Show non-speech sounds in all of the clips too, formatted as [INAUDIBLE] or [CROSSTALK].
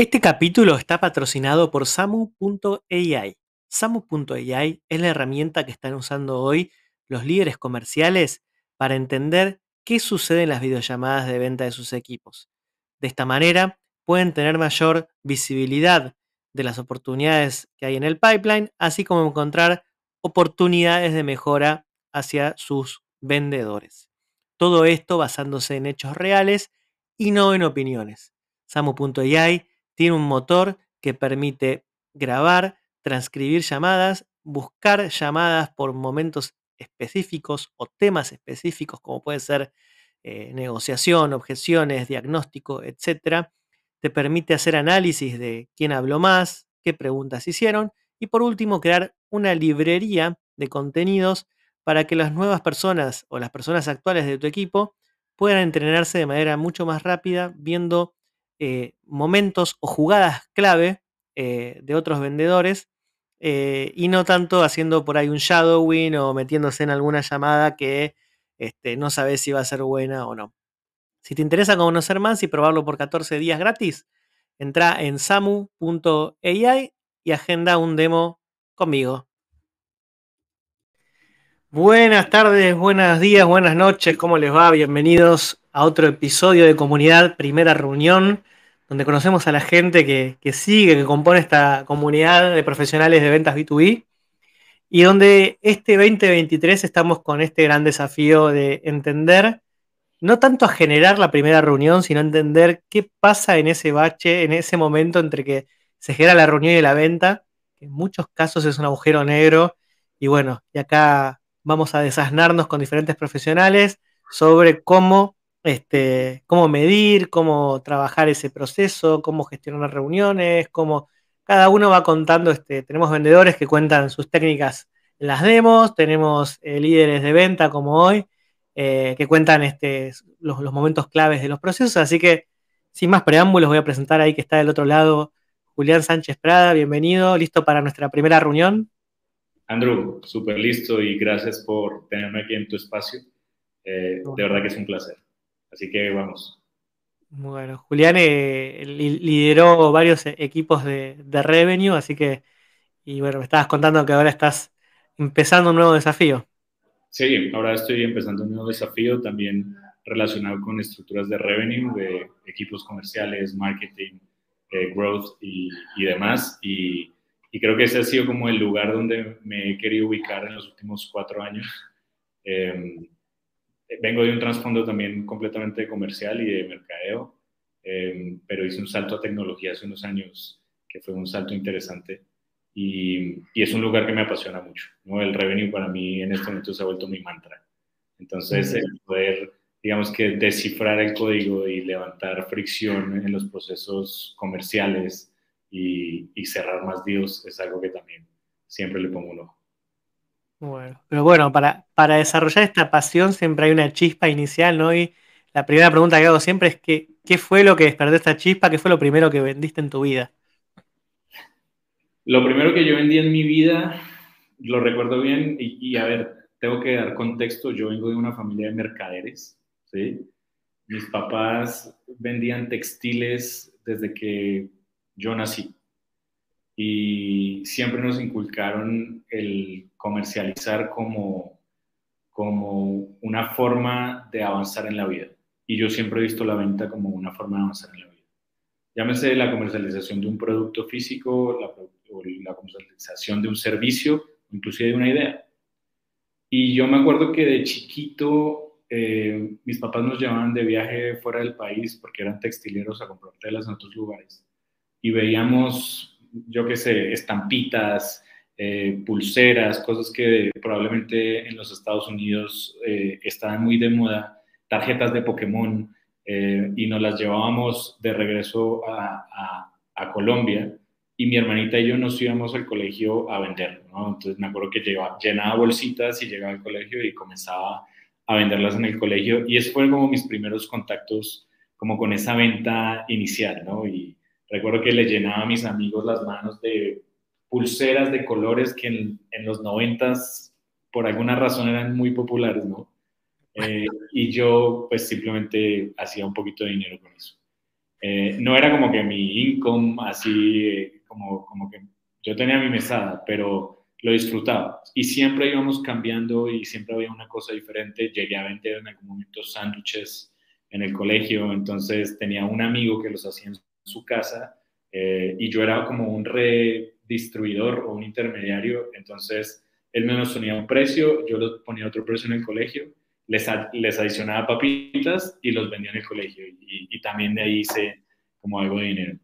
Este capítulo está patrocinado por Samu.ai. Samu.ai es la herramienta que están usando hoy los líderes comerciales para entender qué sucede en las videollamadas de venta de sus equipos. De esta manera pueden tener mayor visibilidad de las oportunidades que hay en el pipeline, así como encontrar oportunidades de mejora hacia sus vendedores. Todo esto basándose en hechos reales y no en opiniones. Samu.ai tiene un motor que permite grabar, transcribir llamadas, buscar llamadas por momentos específicos o temas específicos, como puede ser eh, negociación, objeciones, diagnóstico, etc. Te permite hacer análisis de quién habló más, qué preguntas hicieron y por último crear una librería de contenidos para que las nuevas personas o las personas actuales de tu equipo puedan entrenarse de manera mucho más rápida viendo eh, momentos o jugadas clave eh, de otros vendedores eh, y no tanto haciendo por ahí un shadowing o metiéndose en alguna llamada que este, no sabes si va a ser buena o no. Si te interesa conocer más y probarlo por 14 días gratis, entra en samu.ai y agenda un demo conmigo. Buenas tardes, buenos días, buenas noches, ¿cómo les va? Bienvenidos a otro episodio de Comunidad Primera Reunión donde conocemos a la gente que, sigue, que compone esta comunidad de profesionales de ventas B2B y donde este 2023 estamos con este gran desafío de entender, no tanto a generar la primera reunión, sino entender qué pasa en ese bache, en ese momento entre que se genera la reunión y la venta, que en muchos casos es un agujero negro. Y bueno, y acá vamos a desasnarnos con diferentes profesionales sobre cómo este, cómo medir, cómo trabajar ese proceso, cómo gestionar reuniones, cómo cada uno va contando, este, tenemos vendedores que cuentan sus técnicas en las demos, tenemos eh, líderes de venta como hoy, eh, que cuentan este, los, momentos claves de los procesos, así que sin más preámbulos voy a presentar ahí que está del otro lado Julián Sánchez Prada, bienvenido, listo para nuestra primera reunión. Andrew, súper listo y gracias por tenerme aquí en tu espacio. Eh, de verdad que es un placer. Así que vamos. Bueno, Julián eh, lideró varios e-, equipos de, revenue, así que, y bueno, me estabas contando que ahora estás empezando un nuevo desafío. Sí, ahora estoy empezando un nuevo desafío también relacionado con estructuras de revenue, de equipos comerciales, marketing, eh, growth y, demás. Y, creo que ese ha sido como el lugar donde me he querido ubicar en los últimos cuatro años. Em, vengo de un trasfondo también completamente comercial y de mercadeo, em, pero hice un salto a tecnología hace unos años que fue un salto interesante y, y, es un lugar que me apasiona mucho. ¿no? El revenue para mí en este momento se ha vuelto mi mantra. Entonces, el poder, digamos que descifrar el código y levantar fricción en los procesos comerciales y, y cerrar más deals es algo que también siempre le pongo un ojo. Bueno, pero bueno, para, para desarrollar esta pasión siempre hay una chispa inicial, ¿no? Y la primera pregunta que hago siempre es que, ¿qué fue lo que despertó esta chispa? ¿Qué fue lo primero que vendiste en tu vida? Lo primero que yo vendí en mi vida, lo recuerdo bien, y, a ver, tengo que dar contexto, yo vengo de una familia de mercaderes, ¿sí? Mis papás vendían textiles desde que yo nací y siempre nos inculcaron el comercializar como, como una forma de avanzar en la vida. Y yo siempre he visto la venta como una forma de avanzar en la vida. Llámese la comercialización de un producto físico, la, o la comercialización de un servicio, inclusive de una idea. Y yo me acuerdo que de chiquito eh, mis papás nos llevaban de viaje fuera del país porque eran textileros a comprar telas en otros lugares. Y veíamos yo qué sé, estampitas, eh, pulseras, cosas que probablemente en los Estados Unidos eh, estaban muy de moda, tarjetas de Pokémon, eh, y nos las llevábamos de regreso a, Colombia y mi hermanita y yo nos íbamos al colegio a vender, ¿no? Entonces me acuerdo que llevaba, llenaba bolsitas y llegaba al colegio y comenzaba a venderlas en el colegio y esos fueron como mis primeros contactos como con esa venta inicial, ¿no? Y, Recuerdo que le llenaba a mis amigos las manos de pulseras de colores que en, los noventas por alguna razón eran muy populares, ¿no? Eh, y yo pues simplemente hacía un poquito de dinero con eso. Eh, no era como que mi income así, como, como que yo tenía mi mesada, pero lo disfrutaba. Y siempre íbamos cambiando y siempre había una cosa diferente. Llegué a vender en algún momento sándwiches en el colegio, entonces tenía un amigo que los hacía en su casa eh, y yo era como un redistribuidor o un intermediario, entonces él me nos ponía un precio, yo los ponía otro precio en el colegio, les, les adicionaba papitas y los vendía en el colegio y, también de ahí hice como algo de dinero.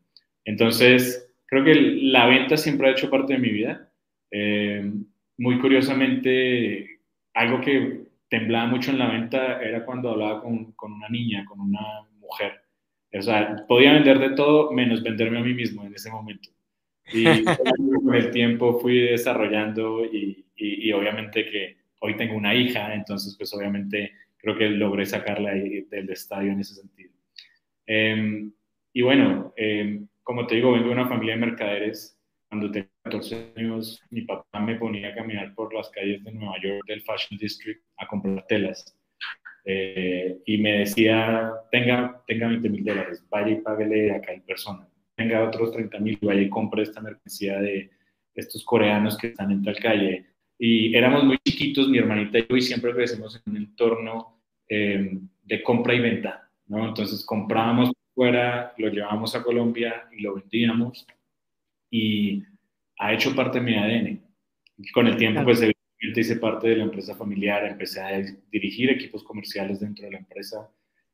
Entonces, creo que la venta siempre ha hecho parte de mi vida. Eh, muy curiosamente, algo que temblaba mucho en la venta era cuando hablaba con, con una niña, con una mujer. O sea, podía vender de todo menos venderme a mí mismo en ese momento. Y [LAUGHS] con el tiempo fui desarrollando y, y, obviamente que hoy tengo una hija, entonces pues obviamente creo que logré sacarla del estadio en ese sentido. Em, y bueno, em, como te digo, vengo de una familia de mercaderes. Cuando tenía 14 años, mi papá me ponía a caminar por las calles de Nueva York, del Fashion District, a comprar telas. Eh, y me decía, tenga, tenga 20 mil dólares, vaya y páguele acá en persona. Tenga otros 30 mil, vaya y compre esta mercancía de estos coreanos que están en tal calle. Y éramos muy chiquitos, mi hermanita y yo, y siempre crecimos en un entorno eh, de compra y venta, ¿no? Entonces comprábamos fuera, lo llevábamos a Colombia y lo vendíamos y ha hecho parte de mi ADN. Con el tiempo, pues hice parte de la empresa familiar, empecé a dirigir equipos comerciales dentro de la empresa,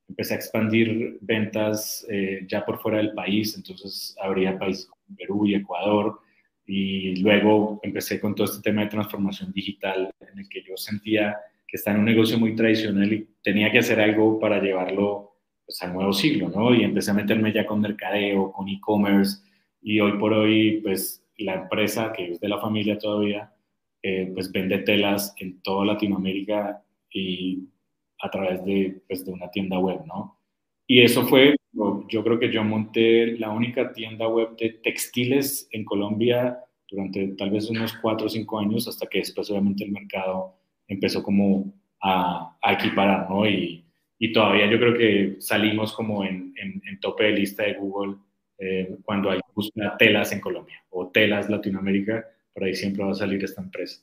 empecé a expandir ventas eh, ya por fuera del país, entonces abría países como Perú y Ecuador, y luego empecé con todo este tema de transformación digital en el que yo sentía que estaba en un negocio muy tradicional y tenía que hacer algo para llevarlo pues, al nuevo siglo, ¿no? Y empecé a meterme ya con mercadeo, con e-commerce, y hoy por hoy, pues la empresa, que es de la familia todavía, eh, pues vende telas en toda Latinoamérica y a través de, pues, de una tienda web, ¿no? Y eso fue, yo creo que yo monté la única tienda web de textiles en Colombia durante tal vez unos cuatro o cinco años, hasta que después obviamente el mercado empezó como a, a equiparar, ¿no? Y, y todavía yo creo que salimos como en, en, tope de lista de Google eh, cuando hay telas en Colombia o telas Latinoamérica, por ahí siempre va a salir esta empresa.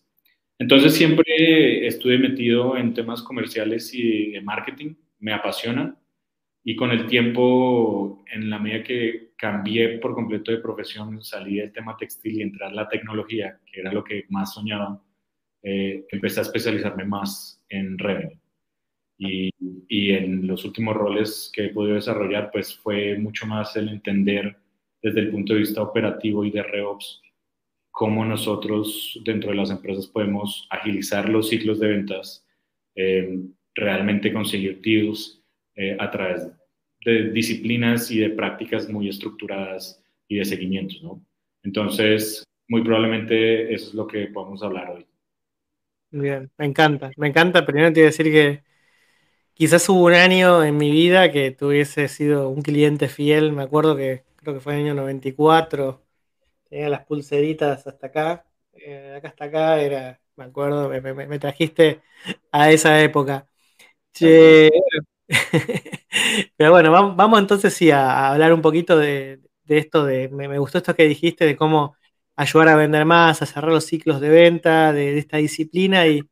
Entonces siempre estuve metido en temas comerciales y de marketing, me apasionan y con el tiempo, en la medida que cambié por completo de profesión, salí del tema textil y entrar a la tecnología, que era lo que más soñaba, eh, empecé a especializarme más en revenue. Y, y, en los últimos roles que he podido desarrollar, pues fue mucho más el entender desde el punto de vista operativo y de REOPS cómo nosotros dentro de las empresas podemos agilizar los ciclos de ventas, eh, realmente conseguir deals eh, a través de disciplinas y de prácticas muy estructuradas y de seguimientos, ¿no? Entonces, muy probablemente eso es lo que podemos hablar hoy. Bien, me encanta, me encanta. Primero te iba a decir que Quizás hubo un año en mi vida que tuviese sido un cliente fiel, me acuerdo que creo que fue el año 94, tenía las pulseritas hasta acá, eh, acá hasta acá, era, me acuerdo, me, trajiste a esa época. [LAUGHS] Pero bueno, vamos, entonces sí a, hablar un poquito de, esto, de, me, gustó esto que dijiste, de cómo ayudar a vender más, a cerrar los ciclos de venta, de esta disciplina y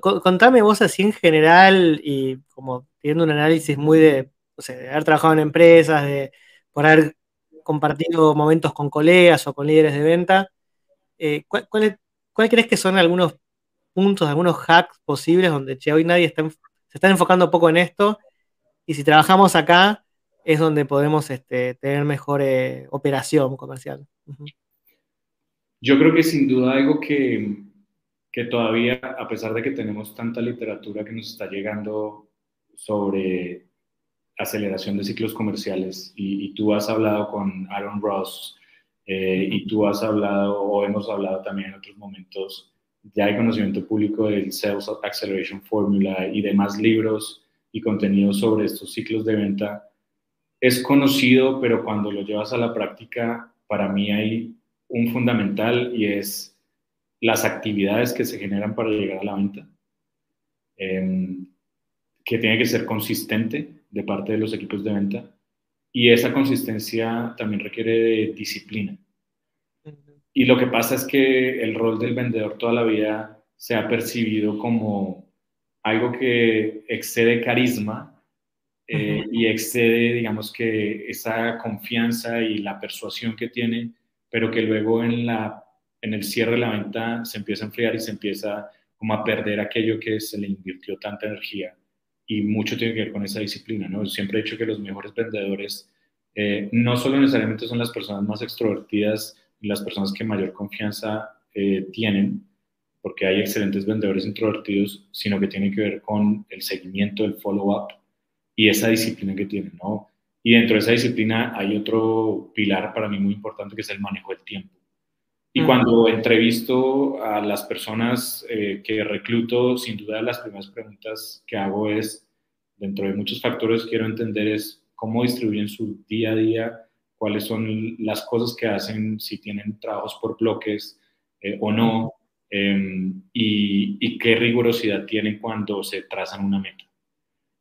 Contame vos así en general y como teniendo un análisis muy de, o sea, de haber trabajado en empresas, de por haber compartido momentos con colegas o con líderes de venta, eh, ¿cuál, crees que son algunos puntos, algunos hacks posibles donde hoy nadie está, se está enfocando poco en esto y si trabajamos acá es donde podemos este, tener mejor eh, operación comercial? Yo creo que sin duda algo que, que todavía, a pesar de que tenemos tanta literatura que nos está llegando sobre aceleración de ciclos comerciales, y, tú has hablado con Aaron Ross, eh, y tú has hablado, o hemos hablado también en otros momentos, ya hay conocimiento público del Sales Acceleration Formula y demás libros y contenidos sobre estos ciclos de venta, es conocido, pero cuando lo llevas a la práctica, para mí hay un fundamental y es las actividades que se generan para llegar a la venta, em, que tiene que ser consistente de parte de los equipos de venta y esa consistencia también requiere de disciplina. Y lo que pasa es que el rol del vendedor toda la vida se ha percibido como algo que excede carisma eh, y excede, digamos que, esa confianza y la persuasión que tiene, pero que luego en, la, en el cierre de la venta se empieza a enfriar y se empieza como a perder aquello que se le invirtió tanta energía. Y mucho tiene que ver con esa disciplina, ¿no? Siempre he dicho que los mejores vendedores eh, no solo necesariamente son las personas más extrovertidas y las personas que mayor confianza eh, tienen, porque hay excelentes vendedores introvertidos, sino que tiene que ver con el seguimiento, el follow-up y esa disciplina que tienen, ¿no? Y dentro de esa disciplina hay otro pilar para mí muy importante que es el manejo del tiempo. Y cuando entrevisto a las personas eh, que recluto, sin duda las primeras preguntas que hago es, dentro de muchos factores quiero entender es cómo distribuyen su día a día, cuáles son las cosas que hacen, si tienen trabajos por bloques eh, o no, em, y, y, qué rigurosidad tienen cuando se trazan una meta.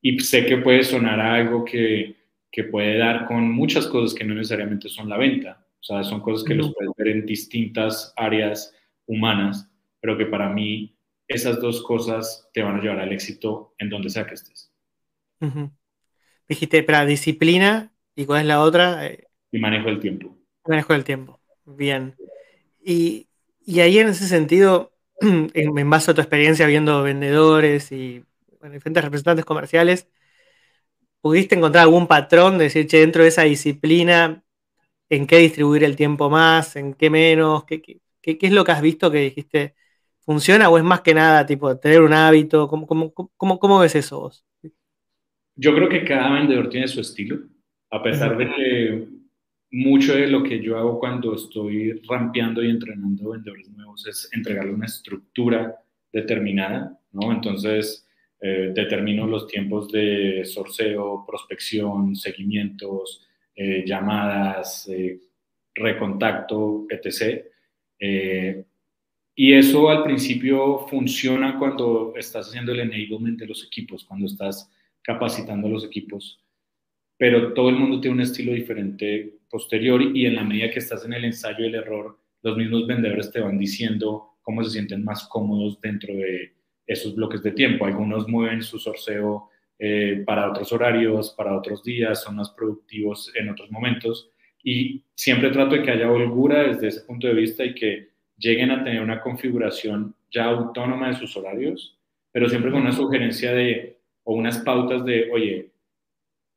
Y sé que puede sonar algo que, que, puede dar con muchas cosas que no necesariamente son la venta. Sea, son cosas que los puedes ver en distintas áreas humanas, pero que para mí esas dos cosas te van a llevar al éxito en donde sea que estés. Dijiste, para disciplina, ¿y cuál es la otra? Eh, y manejo del tiempo. Manejo del tiempo, bien. Y, y ahí en ese sentido, [CLEARS THROAT] en, en base a tu experiencia viendo vendedores y diferentes representantes comerciales, ¿pudiste encontrar algún patrón de decir, che, dentro de esa disciplina, en qué distribuir el tiempo más, en qué menos? ¿Qué, qué, qué, es lo que has visto que dijiste? ¿Funciona o es más que nada tipo tener un hábito? ¿Cómo, cómo, cómo, cómo ves eso vos? Yo creo que cada vendedor tiene su estilo, a pesar de que mucho de lo que yo hago cuando estoy rampeando y entrenando vendedores nuevos es entregarle una estructura determinada, ¿no? Entonces, eh, determino los tiempos de sorceo, prospección, seguimientos, eh, llamadas, eh, recontacto, etc. y eso al principio funciona cuando estás haciendo el enablement de los equipos, cuando estás capacitando a los equipos, pero todo el mundo tiene un estilo diferente posterior y en la medida que estás en el ensayo y el error, los mismos vendedores te van diciendo cómo se sienten más cómodos dentro de esos bloques de tiempo. Algunos mueven su sorceo eh, para otros horarios, para otros días, son más productivos en otros momentos y siempre trato de que haya holgura desde ese punto de vista y que lleguen a tener una configuración ya autónoma de sus horarios, pero siempre con una sugerencia de o unas pautas de, oye,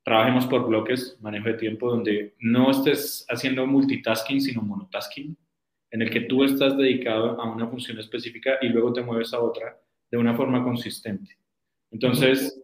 trabajemos por bloques, manejo de tiempo, donde no estés haciendo multitasking, sino monotasking, en el que tú estás dedicado a una función específica y luego te mueves a otra de una forma consistente. Entonces,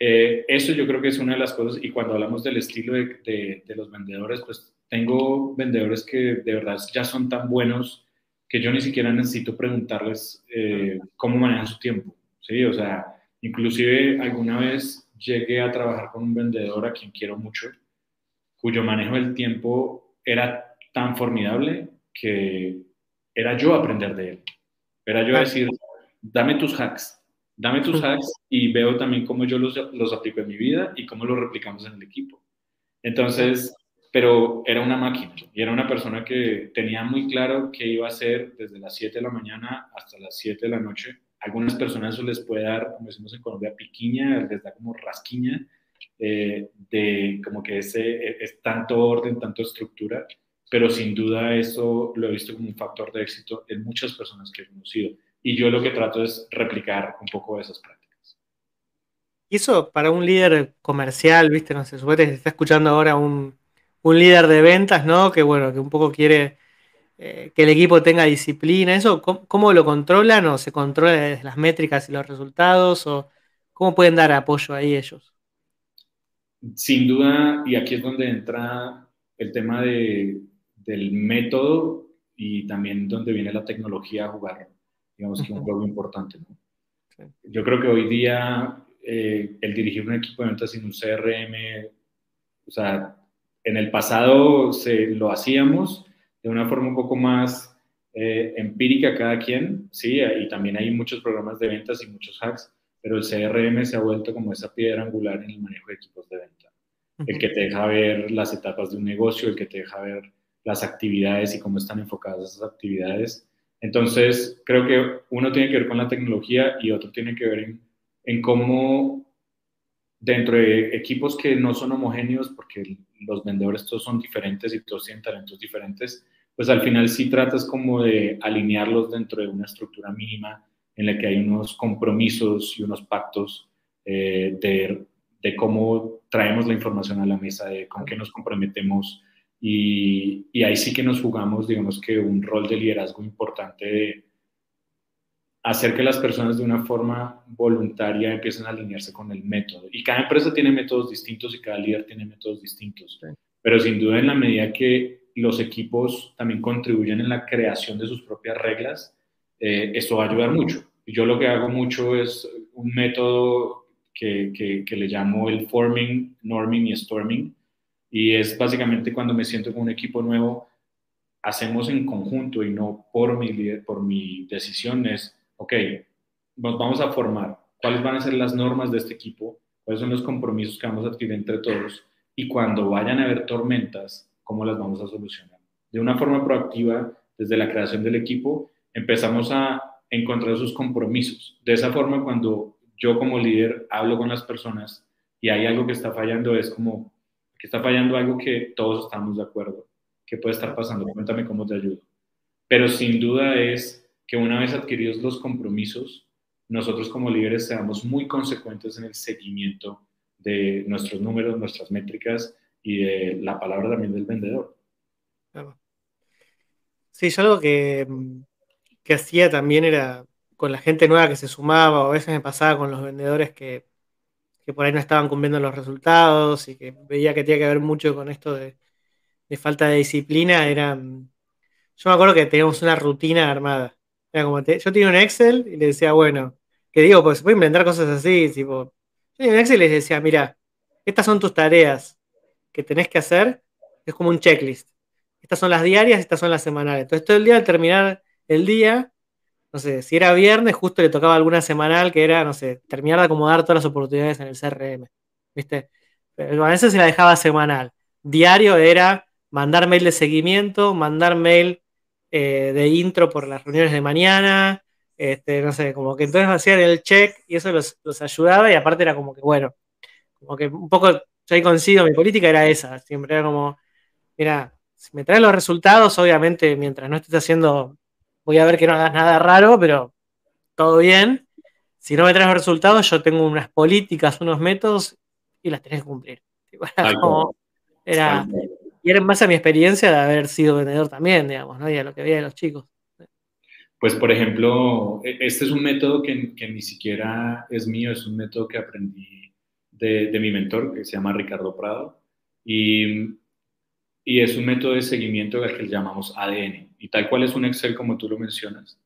eh, eso yo creo que es una de las cosas, y cuando hablamos del estilo de, de, los vendedores, pues tengo vendedores que de verdad ya son tan buenos que yo ni siquiera necesito preguntarles eh, cómo manejan su tiempo, ¿sí? O sea, inclusive alguna vez llegué a trabajar con un vendedor a quien quiero mucho, cuyo manejo del tiempo era tan formidable que era yo aprender de él. Era yo decir, dame tus hacks, dame tus hacks y veo también cómo yo los, los aplico en mi vida y cómo los replicamos en el equipo. Entonces, pero era una máquina y era una persona que tenía muy claro qué iba a hacer desde las 7 de la mañana hasta las 7 de la noche. Algunas personas eso les puede dar, como decimos en Colombia, piquiña, les da como rasquiña, eh, de como que ese, es tanto orden, tanto estructura, pero sin duda eso lo he visto como un factor de éxito en muchas personas que he conocido y yo lo que trato es replicar un poco de esas prácticas. Y eso para un líder comercial, viste, no sé, suponete que está escuchando ahora un, un, líder de ventas, ¿no? Que bueno, que un poco quiere eh, que el equipo tenga disciplina, ¿eso ¿cómo, lo controlan o se controla desde las métricas y los resultados o cómo pueden dar apoyo ahí ellos? Sin duda, y aquí es donde entra el tema de, del método y también donde viene la tecnología a jugar digamos que un juego importante. Yo creo que hoy día eh, el dirigir un equipo de ventas sin un CRM, o sea, en el pasado se, lo hacíamos de una forma un poco más eh, empírica cada quien, sí, y también hay muchos programas de ventas y muchos hacks, pero el CRM se ha vuelto como esa piedra angular en el manejo de equipos de venta. el que te deja ver las etapas de un negocio, el que te deja ver las actividades y cómo están enfocadas esas actividades. Entonces, creo que uno tiene que ver con la tecnología y otro tiene que ver en, cómo dentro de equipos que no son homogéneos, porque los vendedores todos son diferentes y todos tienen talentos diferentes, pues al final sí tratas como de alinearlos dentro de una estructura mínima en la que hay unos compromisos y unos pactos eh, de, de, cómo traemos la información a la mesa, de con qué nos comprometemos y, y, ahí sí que nos jugamos, digamos que un rol de liderazgo importante de hacer que las personas de una forma voluntaria empiecen a alinearse con el método. Y cada empresa tiene métodos distintos y cada líder tiene métodos distintos. Pero sin duda en la medida que los equipos también contribuyen en la creación de sus propias reglas, eh, esto va a ayudar mucho. Yo lo que hago mucho es un método que, que, que, le llamo el forming, norming y storming. Y es básicamente cuando me siento con un equipo nuevo, hacemos en conjunto y no por mi, por mi decisión, es ok, nos vamos a formar, cuáles van a ser las normas de este equipo, cuáles son los compromisos que vamos a adquirir entre todos y cuando vayan a haber tormentas, cómo las vamos a solucionar. De una forma proactiva, desde la creación del equipo, empezamos a encontrar sus compromisos. De esa forma, cuando yo como líder hablo con las personas y hay algo que está fallando, es como que está fallando algo que todos estamos de acuerdo. ¿Qué puede estar pasando? Cuéntame cómo te ayudo. Pero sin duda es que una vez adquiridos los compromisos, nosotros como líderes seamos muy consecuentes en el seguimiento de nuestros números, nuestras métricas y de la palabra también del vendedor. Sí, yo algo que, que hacía también era con la gente nueva que se sumaba, o a veces me pasaba con los vendedores que, que por ahí no estaban cumpliendo los resultados y que veía que tenía que ver mucho con esto de, falta de disciplina, era, yo me acuerdo que teníamos una rutina armada como yo tenía un Excel y le decía, bueno, que digo, pues voy a inventar cosas así, tipo, yo tenía un Excel y les decía, mira, estas son tus tareas que tenés que hacer, es como un checklist. Estas son las diarias, estas son las semanales. Entonces todo el día al terminar el día, no sé, si era viernes, justo le tocaba alguna semanal que era, no sé, terminar de acomodar todas las oportunidades en el CRM, ¿viste? Pero a veces se la dejaba semanal. Diario era mandar mail de seguimiento, mandar mail eh, de intro por las reuniones de mañana, este, no sé, como que entonces hacían el check y eso los, ayudaba y aparte era como que, bueno, como que un poco, yo ahí coincido, mi política era esa, siempre era como, mira, si me traes los resultados, obviamente mientras no estés haciendo, voy a ver que no hagas nada raro, pero todo bien. Si no me traes resultados, yo tengo unas políticas, unos métodos y las tenés que cumplir. [LAUGHS] era, y era más a mi experiencia de haber sido vendedor también, digamos, ¿no? Y a lo que veía de los chicos. Pues, por ejemplo, e, este es un método que, que ni siquiera es mío, es un método que aprendí de, de mi mentor, que se llama Ricardo Prado, y, y, es un método de seguimiento al que llamamos ADN, y tal cual es un Excel como tú lo mencionas.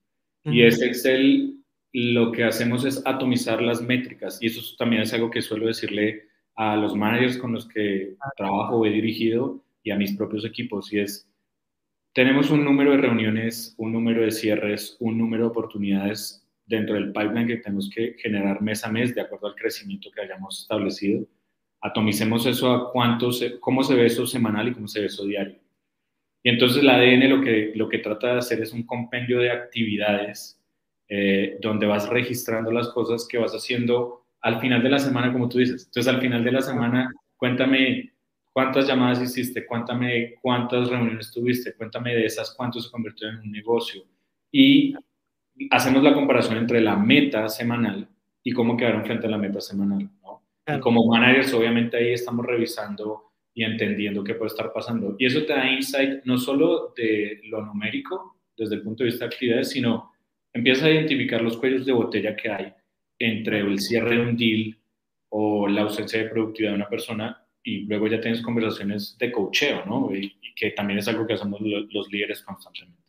Y ese Excel lo que hacemos es atomizar las métricas, y eso también es algo que suelo decirle a los managers con los que trabajo o he dirigido, y a mis propios equipos y es, tenemos un número de reuniones, un número de cierres, un número de oportunidades dentro del pipeline que tenemos que generar mes a mes de acuerdo al crecimiento que hayamos establecido. Atomicemos eso a cuánto se, cómo se ve eso semanal y cómo se ve eso diario. Y entonces el ADN lo que, lo que trata de hacer es un compendio de actividades eh, donde vas registrando las cosas que vas haciendo al final de la semana, como tú dices. Entonces al final de la semana, cuéntame ¿Cuántas llamadas hiciste? Cuéntame cuántas reuniones tuviste. Cuéntame de esas cuánto se convirtió en un negocio. Y hacemos la comparación entre la meta semanal y cómo quedaron frente a la meta semanal. Y como managers, obviamente ahí estamos revisando y entendiendo qué puede estar pasando. Y eso te da insight no solo de lo numérico, desde el punto de vista de actividades, sino empiezas a identificar los cuellos de botella que hay entre el cierre de un deal o la ausencia de productividad de una persona y luego ya tienes conversaciones de coacheo, ¿no? Y, que también es algo que hacemos los, líderes constantemente.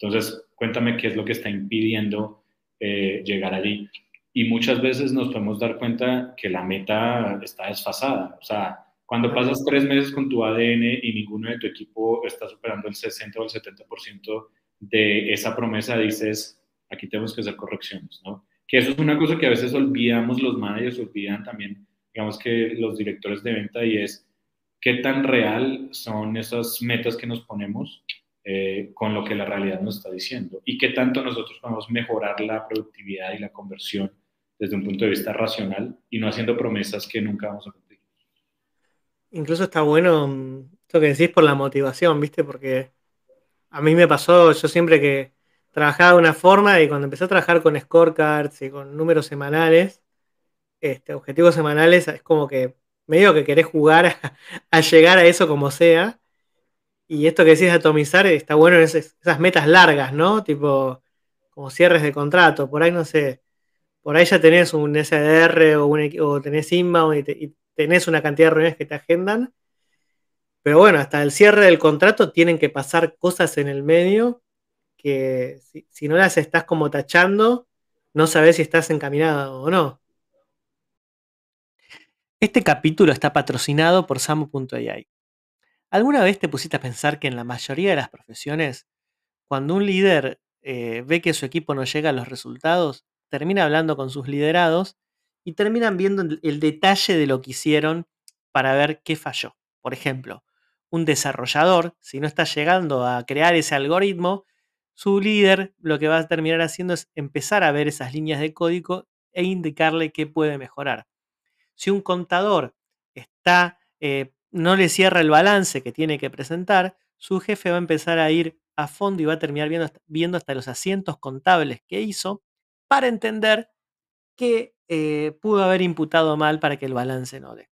Entonces, cuéntame qué es lo que está impidiendo eh, llegar allí. Y muchas veces nos podemos dar cuenta que la meta está desfasada. O sea, cuando pasas tres meses con tu ADN y ninguno de tu equipo está superando el 60 o el 70% de esa promesa, dices, aquí tenemos que hacer correcciones, ¿no? Que eso es una cosa que a veces olvidamos los managers, olvidan también digamos que los directores de venta y es, qué tan real son esas metas que nos ponemos eh, con lo que la realidad nos está diciendo y qué tanto nosotros podemos mejorar la productividad y la conversión desde un punto de vista racional y no haciendo promesas que nunca vamos a cumplir. Incluso está bueno mm, esto que decís por la motivación, ¿viste? Porque a mí me pasó, yo siempre que trabajaba de una forma y cuando empecé a trabajar con scorecards y con números semanales, este, objetivos semanales, es como que medio que querés jugar a, [LAUGHS] llegar a eso como sea. Y esto que decís de atomizar está bueno en esas, metas largas, ¿no? Tipo, como cierres de contrato. Por ahí, no sé, por ahí ya tenés un SDR o, un, o tenés inbound y, y tenés una cantidad de reuniones que te agendan. Pero bueno, hasta el cierre del contrato tienen que pasar cosas en el medio que si, no las estás como tachando, no sabes si estás encaminado o no. Este capítulo está patrocinado por Samu.ai. ¿Alguna vez te pusiste a pensar que en la mayoría de las profesiones, cuando un líder eh, ve que su equipo no llega a los resultados, termina hablando con sus liderados y terminan viendo el detalle de lo que hicieron para ver qué falló? Por ejemplo, un desarrollador, si no está llegando a crear ese algoritmo, su líder lo que va a terminar haciendo es empezar a ver esas líneas de código e indicarle qué puede mejorar. Si un contador está, eh, no le cierra el balance que tiene que presentar, su jefe va a empezar a ir a fondo y va a terminar viendo, viendo hasta los asientos contables que hizo para entender qué eh, pudo haber imputado mal para que el balance no dé.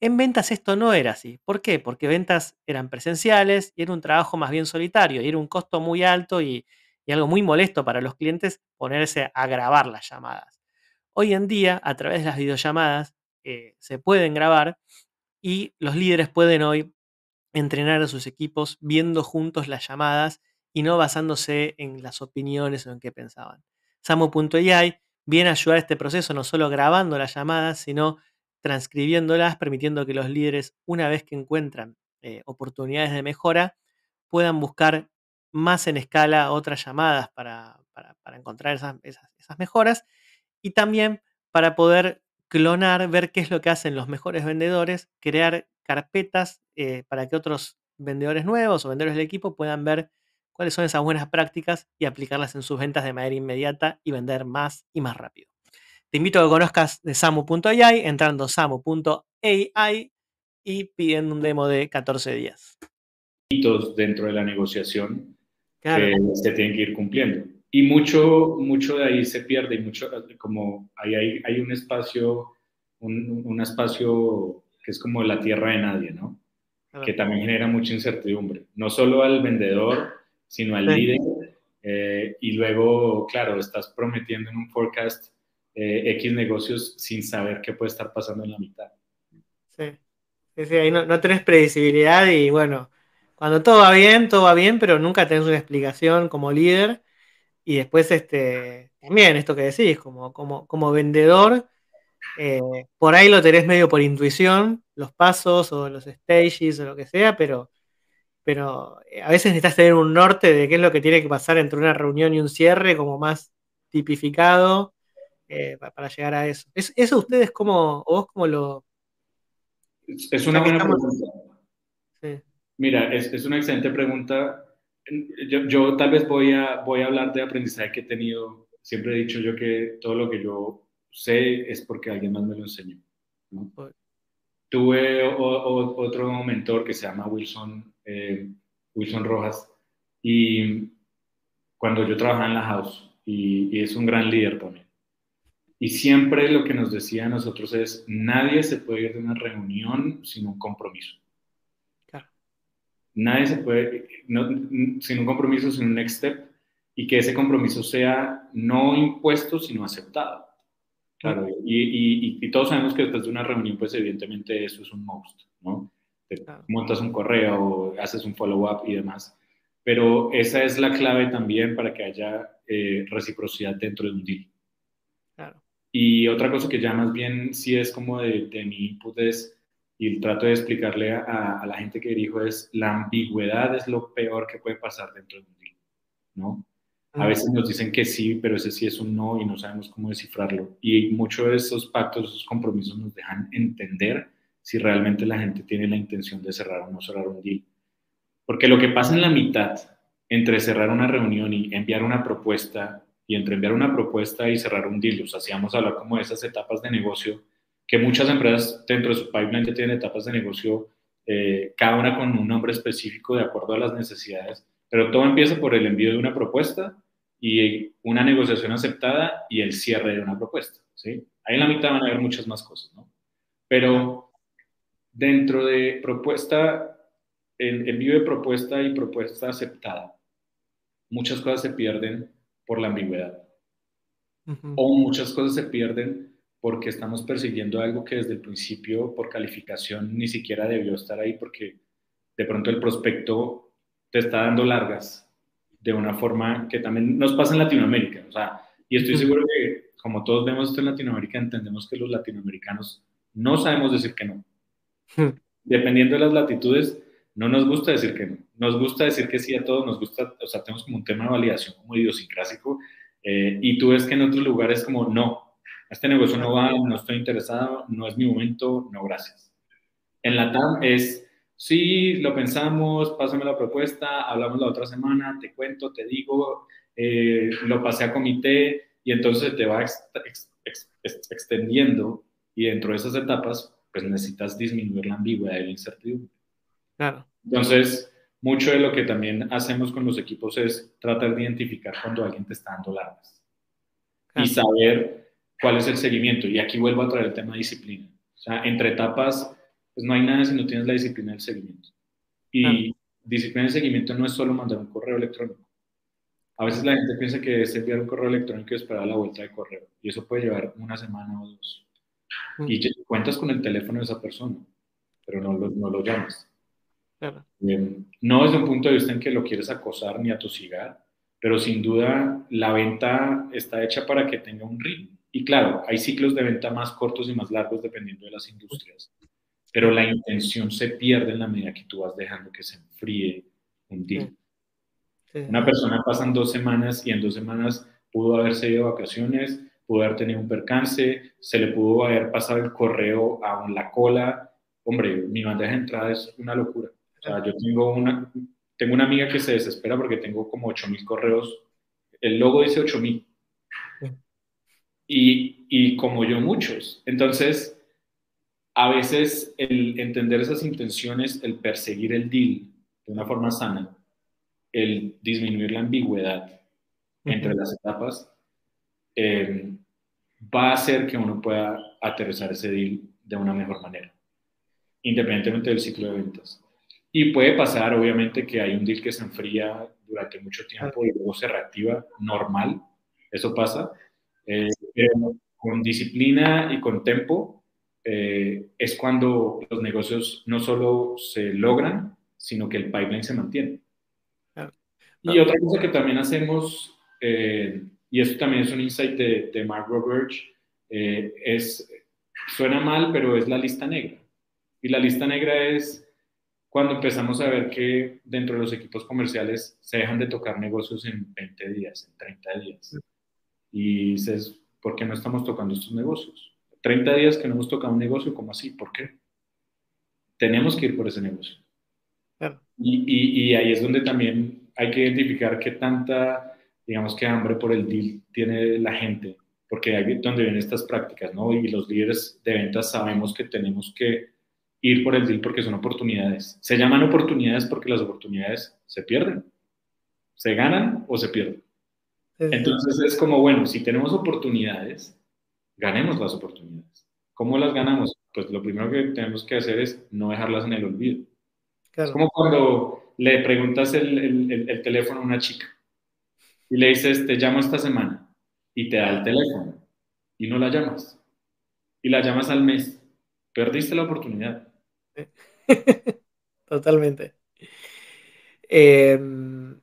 En ventas esto no era así. ¿Por qué? Porque ventas eran presenciales y era un trabajo más bien solitario y era un costo muy alto y, algo muy molesto para los clientes ponerse a grabar las llamadas. Hoy en día, a través de las videollamadas, eh, se pueden grabar y los líderes pueden hoy entrenar a sus equipos viendo juntos las llamadas y no basándose en las opiniones o en qué pensaban. Samo.ai viene a ayudar a este proceso no solo grabando las llamadas, sino transcribiéndolas, permitiendo que los líderes, una vez que encuentran eh, oportunidades de mejora, puedan buscar más en escala otras llamadas para, encontrar esas, mejoras. Y también para poder clonar, ver qué es lo que hacen los mejores vendedores, crear carpetas eh, para que otros vendedores nuevos o vendedores del equipo puedan ver cuáles son esas buenas prácticas y aplicarlas en sus ventas de manera inmediata y vender más y más rápido. Te invito a que conozcas de samu.ai entrando samu.ai y pidiendo un demo de 14 días. Dentro de la negociación que se tienen que ir cumpliendo. Y mucho, mucho de ahí se pierde, y mucho, como ahí hay, hay un espacio, un, un, espacio que es como la tierra de nadie, ¿no? Que también genera mucha incertidumbre, no solo al vendedor, sino al líder. Eh, y luego, claro, estás prometiendo en un forecast eh, X negocios sin saber qué puede estar pasando en la mitad. Sí, sí, ahí no, tenés predecibilidad y bueno, cuando todo va bien, todo va bien, pero nunca tenés una explicación como líder. Y después, este, también esto que decís, como, como, como vendedor, eh, por ahí lo tenés medio por intuición, los pasos o los stages o lo que sea, pero, pero eh, a veces necesitas tener un norte de qué es lo que tiene que pasar entre una reunión y un cierre, como más tipificado eh, para llegar a eso. ¿Es, ¿Eso ustedes como, o vos como lo... Es una buena pregunta. Mira, es, es, una excelente pregunta. Yo, yo, tal vez voy a, voy a hablar de aprendizaje que he tenido. Siempre he dicho yo que todo lo que yo sé es porque alguien más me lo enseñó. Tuve otro mentor que se llama Wilson, eh, Wilson Rojas, y cuando yo trabajaba en la house, y, y es un gran líder también. Y siempre lo que nos decía a nosotros es, nadie se puede ir de una reunión sin un compromiso. Claro. Nadie se puede, sin un compromiso, sin un next step, y que ese compromiso sea no impuesto, sino aceptado. Claro, y, y, todos sabemos que después de una reunión, pues evidentemente eso es un must, ¿no? Te montas un correo, haces un follow-up y demás. Pero esa es la clave también para que haya eh, reciprocidad dentro de un deal. Y otra cosa que ya más bien sí es como de, de mi input es, y trato de explicarle a, a, la gente que dirijo, es la ambigüedad es lo peor que puede pasar dentro de un deal, ¿no? A veces nos dicen que sí, pero ese sí es un no y no sabemos cómo descifrarlo. Y muchos de esos pactos, esos compromisos nos dejan entender si realmente la gente tiene la intención de cerrar o no cerrar un deal. Porque lo que pasa en la mitad entre cerrar una reunión y enviar una propuesta, y entre enviar una propuesta y cerrar un deal, o sea, si vamos a hablar como de esas etapas de negocio, que muchas empresas dentro de su pipeline ya tienen etapas de negocio, eh, cada una con un nombre específico de acuerdo a las necesidades, pero todo empieza por el envío de una propuesta y una negociación aceptada y el cierre de una propuesta, ¿sí? Ahí en la mitad van a haber muchas más cosas, ¿no? Pero dentro de propuesta, el envío de propuesta y propuesta aceptada, muchas cosas se pierden por la ambigüedad. O muchas cosas se pierden porque estamos persiguiendo algo que desde el principio, por calificación, ni siquiera debió estar ahí porque de pronto el prospecto te está dando largas de una forma que también nos pasa en Latinoamérica. O sea, y estoy seguro que como todos vemos esto en Latinoamérica, entendemos que los latinoamericanos no sabemos decir que no. [LAUGHS] Dependiendo de las latitudes, no nos gusta decir que no. Nos gusta decir que sí a todo, nos gusta, o sea, tenemos como un tema de validación como idiosincrásico, eh, y tú ves que en otros lugares como, no, este negocio no va, no estoy interesado, no es mi momento, no, gracias. En la TAM es, sí, lo pensamos, pásame la propuesta, hablamos la otra semana, te cuento, te digo, eh, lo pasé a comité y entonces te va extendiendo y dentro de esas etapas pues necesitas disminuir la ambigüedad y la incertidumbre. Claro. Entonces, mucho de lo que también hacemos con los equipos es tratar de identificar cuando alguien te está dando largas y saber cuál es el seguimiento. Y aquí vuelvo a traer el tema de disciplina. O sea, entre etapas, pues no hay nada si no tienes la disciplina del seguimiento. Y disciplina del seguimiento no es solo mandar un correo electrónico. A veces la gente piensa que es enviar un correo electrónico y esperar la vuelta de correo. Y eso puede llevar una semana o dos. Y cuentas con el teléfono de esa persona, pero no lo, no lo llamas. Em, no desde un punto de vista en que lo quieres acosar ni atosigar, pero sin duda la venta está hecha para que tenga un ritmo. Y claro, hay ciclos de venta más cortos y más largos dependiendo de las industrias, pero la intención se pierde en la medida que tú vas dejando que se enfríe un día. Una persona pasan dos semanas y en dos semanas pudo haberse ido de vacaciones, pudo haber tenido un percance, se le pudo haber pasado el correo a la cola. Hombre, mi bandeja de entrada es una locura. O sea, yo tengo una, tengo una amiga que se desespera porque tengo como 8000 correos. El logo dice 8000. Y, y como yo, muchos. Entonces, a veces el entender esas intenciones, el perseguir el deal de una forma sana, el disminuir la ambigüedad entre las etapas, eh, va a hacer que uno pueda aterrizar ese deal de una mejor manera, independientemente del ciclo de ventas. Y puede pasar, obviamente, que hay un deal que se enfría durante mucho tiempo y luego se reactiva normal, eso pasa, eh, pero con disciplina y con tempo eh, es cuando los negocios no solo se logran, sino que el pipeline se mantiene. Y otra cosa que también hacemos, eh, y esto también es un insight de, de Mark Roberts, eh, es, suena mal, pero es la lista negra. Y la lista negra es cuando empezamos a ver que dentro de los equipos comerciales se dejan de tocar negocios en 20 días, en 30 días. Y dices, ¿por qué no estamos tocando estos negocios? 30 días que no hemos tocado un negocio, ¿cómo así? ¿Por qué? Tenemos que ir por ese negocio. Y, y, y ahí es donde también hay que identificar qué tanta, digamos, que hambre por el deal tiene la gente, porque ahí es donde vienen estas prácticas, ¿no? Y los líderes de ventas sabemos que tenemos que ir por el deal porque son oportunidades. Se llaman oportunidades porque las oportunidades se pierden. Se ganan o se pierden. Entonces es como, bueno, si tenemos oportunidades, ganemos las oportunidades. ¿Cómo las ganamos? Pues lo primero que tenemos que hacer es no dejarlas en el olvido. Es como cuando le preguntas el, teléfono a una chica y le dices, te llamo esta semana y te da el teléfono y no la llamas y la llamas al mes, perdiste la oportunidad. [LAUGHS] Totalmente. Em,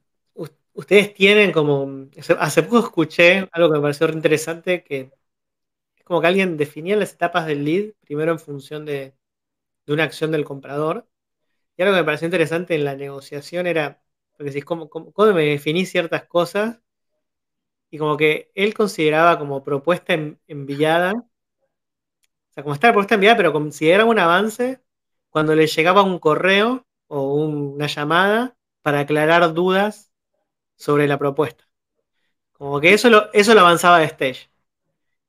ustedes tienen como, hace poco escuché algo que me pareció interesante, que es como que alguien definía las etapas del lead, primero en función de, de una acción del comprador, y algo que me pareció interesante en la negociación era, porque decís, ¿cómo, cómo, me definís ciertas cosas? Y como que él consideraba como propuesta enviada, o sea, como está la propuesta enviada, pero considera un avance cuando le llegaba un correo o una llamada para aclarar dudas sobre la propuesta. Como que eso lo, eso lo avanzaba de Stage.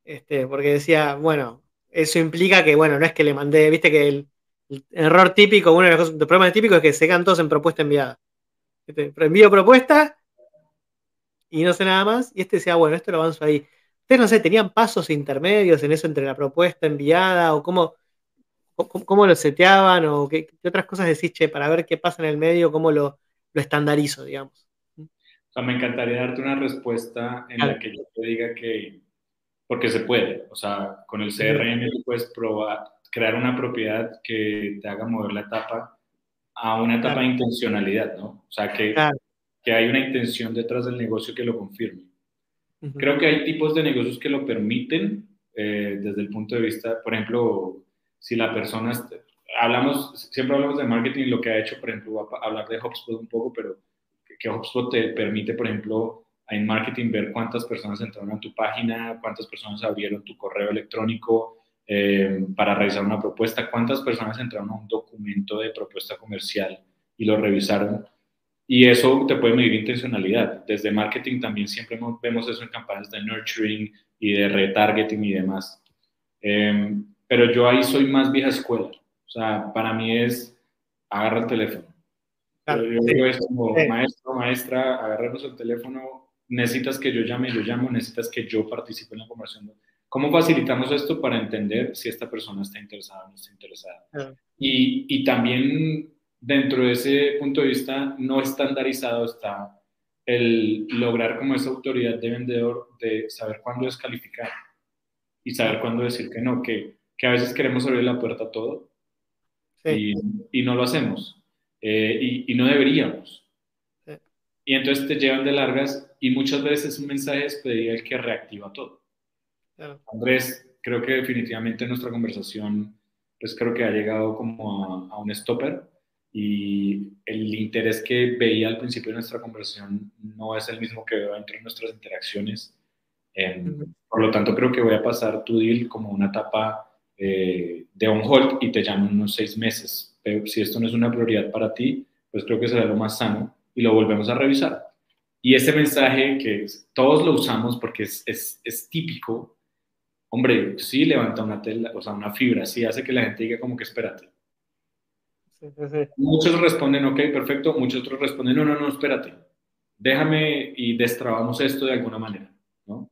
Este, porque decía, bueno, eso implica que, bueno, no es que le mandé, viste que el, error típico, uno de los, problemas típicos es que se quedan todos en propuesta enviada. Este, envío propuesta y no sé nada más. Y este decía, bueno, esto lo avanzo ahí. Ustedes, no sé, tenían pasos intermedios en eso entre la propuesta enviada o cómo, cómo, lo seteaban o qué, otras cosas decís, che, para ver qué pasa en el medio, cómo lo, lo estandarizo, digamos. O sea, me encantaría darte una respuesta en la que yo te diga que, porque se puede, o sea, con el CRM tú puedes probar, crear una propiedad que te haga mover la etapa a una etapa de intencionalidad, ¿no? O sea, que, que hay una intención detrás del negocio que lo confirme. Creo que hay tipos de negocios que lo permiten eh, desde el punto de vista, por ejemplo, si la persona, hablamos, siempre hablamos de marketing, lo que ha hecho, por ejemplo, hablar de HubSpot un poco, pero que HubSpot te permite, por ejemplo, en marketing ver cuántas personas entraron a tu página, cuántas personas abrieron tu correo electrónico eh, para revisar una propuesta, cuántas personas entraron a un documento de propuesta comercial y lo revisaron. Y eso te puede medir intencionalidad. Desde marketing también siempre vemos eso en campañas de nurturing y de retargeting y demás. Eh, pero yo ahí soy más vieja escuela. O sea, para mí es agarra el teléfono yo digo es como, maestro, maestra, agarrarnos el teléfono, necesitas que yo llame, yo llamo, necesitas que yo participe en la conversación. ¿Cómo facilitamos esto para entender si esta persona está interesada o no está interesada? Y, y, también dentro de ese punto de vista no estandarizado está el lograr como esa autoridad de vendedor de saber cuándo descalificar y saber cuándo decir que no, que, que a veces queremos abrir la puerta a todo y, y no lo hacemos. Eh, y, no deberíamos. Y entonces te llevan de largas y muchas veces un mensaje despedida el que reactiva todo. Andrés, creo que definitivamente nuestra conversación, pues creo que ha llegado como a, un stopper y el interés que veía al principio de nuestra conversación no es el mismo que veo entre nuestras interacciones. Em, por lo tanto, creo que voy a pasar tu deal como una etapa eh, de on hold y te llamo en unos seis meses pero si esto no es una prioridad para ti, pues creo que será lo más sano y lo volvemos a revisar. Y ese mensaje que todos lo usamos porque es, es, es típico, hombre, sí levanta una tela, o sea, una fibra, sí hace que la gente diga como que espérate. Muchos responden, ok, perfecto, muchos otros responden, no, no, no, espérate, déjame y destrabamos esto de alguna manera, ¿no?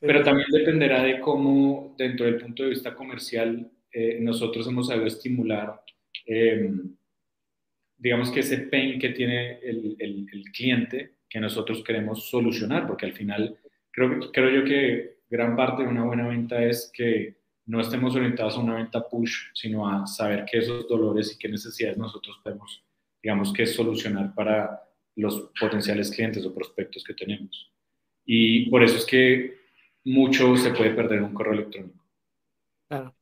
Pero también dependerá de cómo, dentro del punto de vista comercial, eh, nosotros hemos sabido estimular Em, digamos que ese pain que tiene el, el, cliente que nosotros queremos solucionar, porque al final creo, creo yo que gran parte de una buena venta es que no estemos orientados a una venta push, sino a saber qué esos dolores y qué necesidades nosotros podemos, digamos que solucionar para los potenciales clientes o prospectos que tenemos. Y por eso es que mucho se puede perder en un correo electrónico. Claro.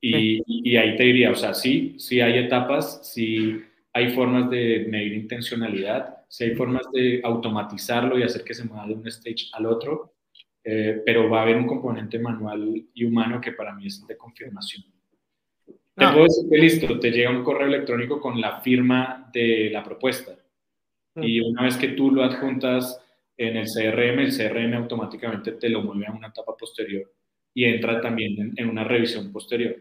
Y, ahí te diría, o sea, sí, sí hay etapas, sí hay formas de medir intencionalidad, sí hay formas de automatizarlo y hacer que se mueva de un stage al otro, eh, pero va a haber un componente manual y humano que para mí es de confirmación. Te puedo decir que listo, te llega un correo electrónico con la firma de la propuesta. Y una vez que tú lo adjuntas en el CRM, el CRM automáticamente te lo mueve a una etapa posterior y entra también en una revisión posterior.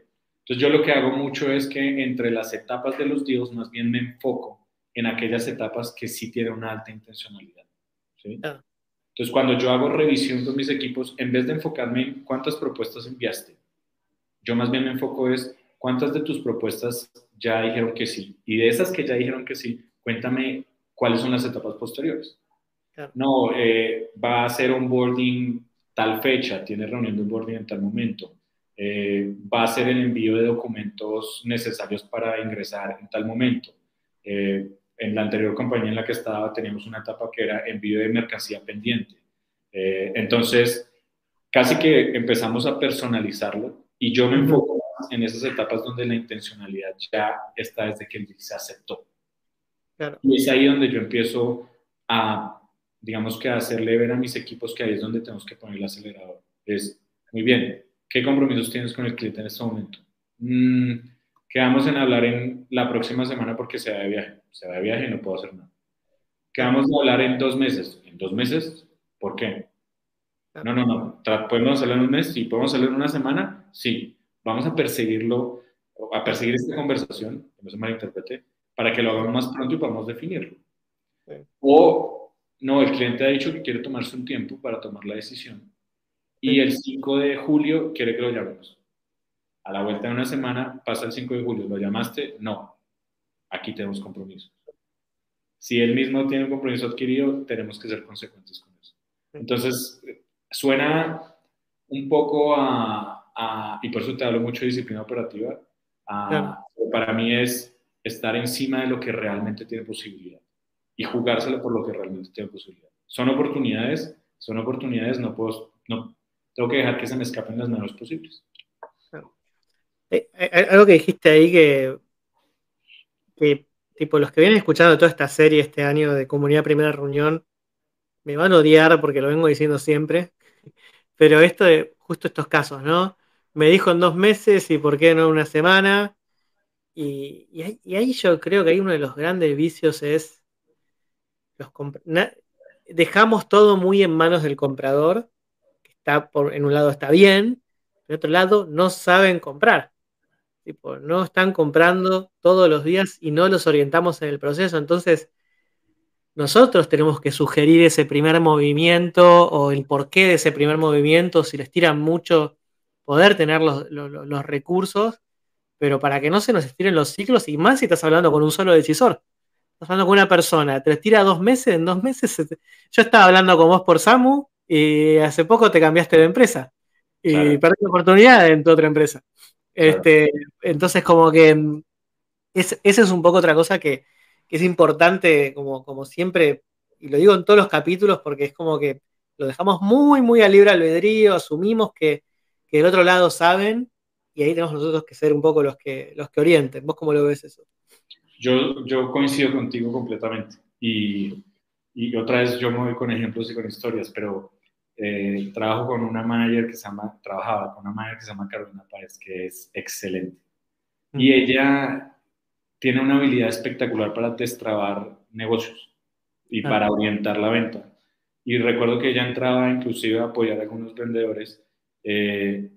Entonces yo lo que hago mucho es que entre las etapas de los deals más bien me enfoco en aquellas etapas que sí tienen una alta intencionalidad. Ah. Entonces cuando yo hago revisión con mis equipos, en vez de enfocarme en cuántas propuestas enviaste, yo más bien me enfoco es cuántas de tus propuestas ya dijeron que sí. Y de esas que ya dijeron que sí, cuéntame cuáles son las etapas posteriores. No, eh, va a ser onboarding tal fecha, tiene reunión de onboarding en tal momento eh, va a ser el envío de documentos necesarios para ingresar en tal momento. Eh, en la anterior compañía en la que estaba teníamos una etapa que era envío de mercancía pendiente. Eh, entonces, casi que empezamos a personalizarlo y yo me enfoco en esas etapas donde la intencionalidad ya está desde que se aceptó. Y es ahí donde yo empiezo a, digamos que a hacerle ver a mis equipos que ahí es donde tenemos que poner el acelerador. Es, muy bien, ¿qué compromisos tienes con el cliente en este momento? Mm, quedamos en hablar en la próxima semana porque se va de viaje. Se va de viaje y no puedo hacer nada. Quedamos de hablar en dos meses. ¿En dos meses? ¿Por qué? No, no, no. ¿Podemos hacerlo en un mes? Sí. ¿Podemos hacerlo en una semana? Sí. Vamos a perseguirlo, a perseguir esta conversación, que no se malinterprete, para que lo hagamos más pronto y podamos definirlo. O, no, el cliente ha dicho que quiere tomarse un tiempo para tomar la decisión. Y el 5 de julio quiere que lo llamemos. A la vuelta de una semana pasa el 5 de julio. ¿Lo llamaste? No. Aquí tenemos compromiso. Si él mismo tiene un compromiso adquirido, tenemos que ser consecuentes con eso. Entonces, suena un poco a, y por eso te hablo mucho de disciplina operativa, para mí es estar encima de lo que realmente tiene posibilidad y jugárselo por lo que realmente tiene posibilidad. Son oportunidades, son oportunidades, no puedo, no, tengo que dejar que se me escapen las menos posibles. Eh, eh, algo que dijiste ahí que, tipo, los que vienen escuchando toda esta serie este año de Comunidad Primera Reunión, me van a odiar porque lo vengo diciendo siempre, [LAUGHS] pero esto de justo estos casos, ¿no? Me dijo en dos meses y por qué no en una semana. Y, y, ahí yo creo que hay uno de los grandes vicios es los dejamos todo muy en manos del comprador, que está por, en un lado está bien, en otro lado no saben comprar. Tipo, no están comprando todos los días y no los orientamos en el proceso. Entonces, nosotros tenemos que sugerir ese primer movimiento o el porqué de ese primer movimiento, si les tiran mucho, poder tener los, recursos, pero para que no se nos estiren los ciclos y más si estás hablando con un solo decisor. Estás hablando con una persona, te tira dos meses, en dos meses. Yo estaba hablando con vos por Samu y hace poco te cambiaste de empresa y perdiste oportunidad en tu otra empresa. Este, entonces, como que mm, esa es un poco otra cosa que, es importante, como, como siempre, y lo digo en todos los capítulos porque es como que lo dejamos muy, muy a libre albedrío, asumimos que, que del otro lado saben, y ahí tenemos nosotros que ser un poco los que, los que orienten. ¿Vos cómo lo ves eso? Yo, yo coincido contigo completamente. Y, y otra vez yo me voy con ejemplos y con historias, pero eh, trabajo con una manager que se llama, trabajaba con una manager que se llama Carolina Páez, que es excelente. Y ella tiene una habilidad espectacular para destrabar negocios y para orientar la venta. Y recuerdo que ella entraba inclusive a apoyar a algunos vendedores eh,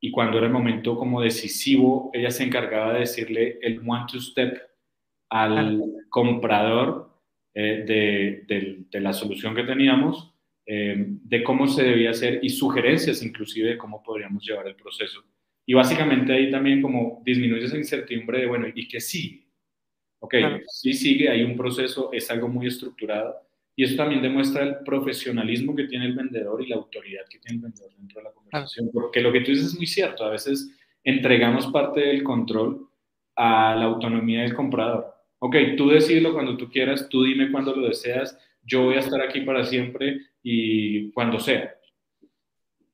y cuando era el momento como decisivo, ella se encargaba de decirle el one to step al comprador eh, de, de, la solución que teníamos eh, de cómo se debía hacer y sugerencias inclusive de cómo podríamos llevar el proceso. Y básicamente ahí también como disminuye esa incertidumbre de, bueno, ¿y qué sigue? Ok, sí sigue, hay un proceso, es algo muy estructurado y eso también demuestra el profesionalismo que tiene el vendedor y la autoridad que tiene el vendedor dentro de la conversación. Porque lo que tú dices es muy cierto, a veces entregamos parte del control a la autonomía del comprador. Ok, tú decídelo cuando tú quieras, tú dime cuando lo deseas, yo voy a estar aquí para siempre y cuando sea.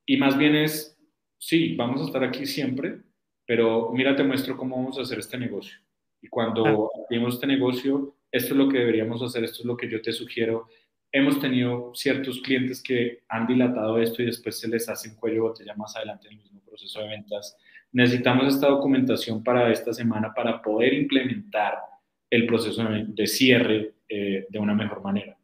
Y más bien es, sí, vamos a estar aquí siempre, pero mira, te muestro cómo vamos a hacer este negocio. Y cuando hacemos este negocio, esto es lo que deberíamos hacer, esto es lo que yo te sugiero. Hemos tenido ciertos clientes que han dilatado esto y después se les hace un cuello de botella más adelante en el mismo proceso de ventas. Necesitamos esta documentación para esta semana para poder implementar el proceso de cierre eh, de una mejor manera.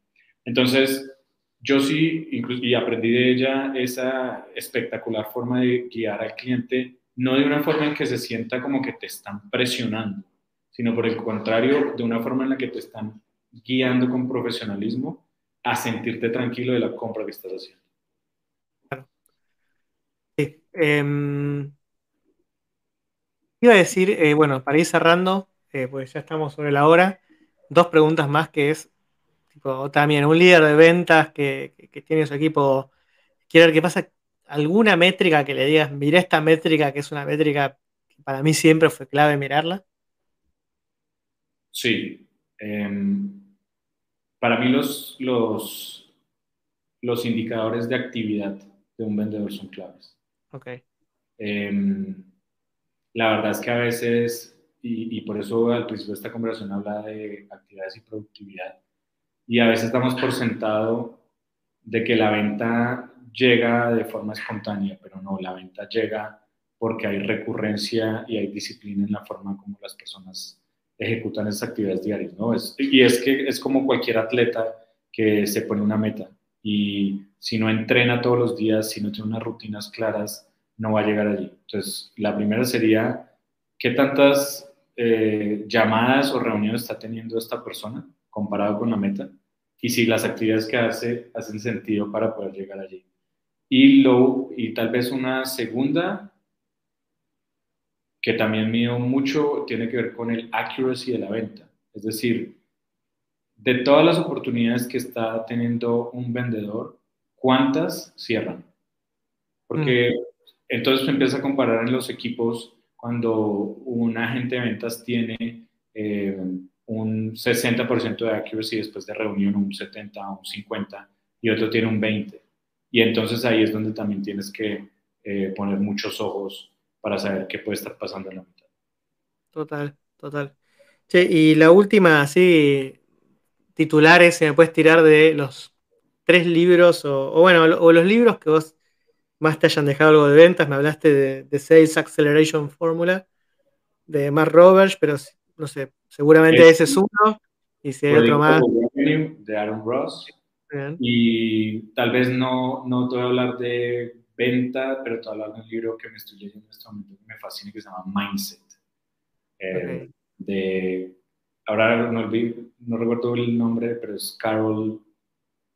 Entonces, yo sí, y aprendí de ella esa espectacular forma de guiar al cliente, no de una forma en que se sienta como que te están presionando, sino por el contrario, de una forma en la que te están guiando con profesionalismo a sentirte tranquilo de la compra que estás haciendo. Sí. Em, iba a decir, eh, bueno, para ir cerrando, eh, pues ya estamos sobre la hora, dos preguntas más que es, también un líder de ventas que, tiene su equipo, quiere ver qué pasa, alguna métrica que le digas, mira esta métrica, que es una métrica que para mí siempre fue clave mirarla. Sí. Em, para mí los, los, los indicadores de actividad de un vendedor son claves. Ok. Em, la verdad es que a veces, y, y, por eso al principio de esta conversación habla de actividades y productividad, y a veces estamos por sentado de que la venta llega de forma espontánea, pero no, la venta llega porque hay recurrencia y hay disciplina en la forma como las personas ejecutan esas actividades diarias, ¿no? Es, y es que es como cualquier atleta que se pone una meta y si no entrena todos los días, si no tiene unas rutinas claras, no va a llegar allí. Entonces, la primera sería, ¿qué tantas eh, llamadas o reuniones está teniendo esta persona comparado con la meta? Y si las actividades que hace hacen sentido para poder llegar allí. Y, lo, y tal vez una segunda que también mido mucho tiene que ver con el accuracy de la venta. Es decir, de todas las oportunidades que está teniendo un vendedor, ¿cuántas cierran? Porque mm. entonces se empieza a comparar en los equipos cuando un agente de ventas tiene eh, un 60% de accuracy después de reunión, un 70, un 50, y otro tiene un 20. Y entonces ahí es donde también tienes que eh, poner muchos ojos para saber qué puede estar pasando en la mitad. Total, total. y la última, así, titulares, se me puedes tirar de los tres libros, o, bueno, o los libros que vos más te hayan dejado algo de ventas. Me hablaste de, Sales Acceleration Formula de Mark Roberts, pero no sé, seguramente ese es uno. Y si hay otro más. De Aaron Ross. Y tal vez no, no te voy a hablar de venta, pero te voy a hablar de un libro que me estoy leyendo en este momento que me fascina, que se llama Mindset. Eh, de, ahora no, no, recuerdo el nombre, pero es Carol,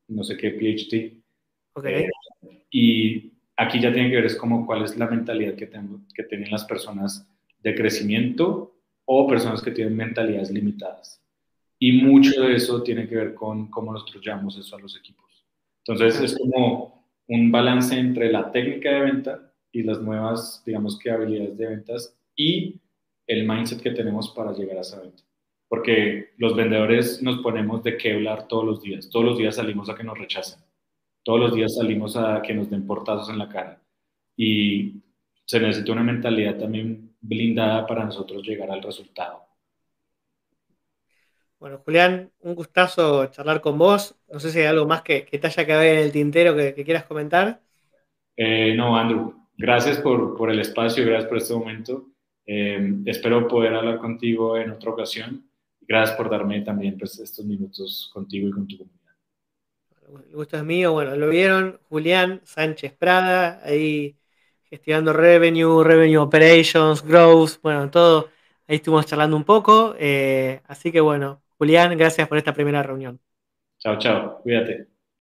no sé qué, PhD. Okay. Eh, y aquí ya tiene que ver es como cuál es la mentalidad que, tengo, que tienen las personas de crecimiento o personas que tienen mentalidades limitadas. Y mucho de eso tiene que ver con cómo nosotros llamamos eso a los equipos. Entonces es como un balance entre la técnica de venta y las nuevas, digamos que habilidades de ventas y el mindset que tenemos para llegar a esa venta. Porque los vendedores nos ponemos de qué hablar todos los días. Todos los días salimos a que nos rechacen. Todos los días salimos a que nos den portazos en la cara. Y se necesita una mentalidad también blindada para nosotros llegar al resultado. Bueno, Julián, un gustazo charlar con vos. No sé si hay algo más que, te haya quedado en el tintero que, quieras comentar. Eh, no, Andrew, gracias por, el espacio, gracias por este momento. Eh, espero poder hablar contigo en otra ocasión. Gracias por darme también pues, estos minutos contigo y con tu comunidad. el gusto es mío. Bueno, lo vieron Julián Sánchez Prada, ahí gestionando revenue, revenue operations, growth, bueno, todo. Ahí estuvimos charlando un poco. Eh, así que bueno, Julián, gracias por esta primera reunión. Chao, chao. Cuídate.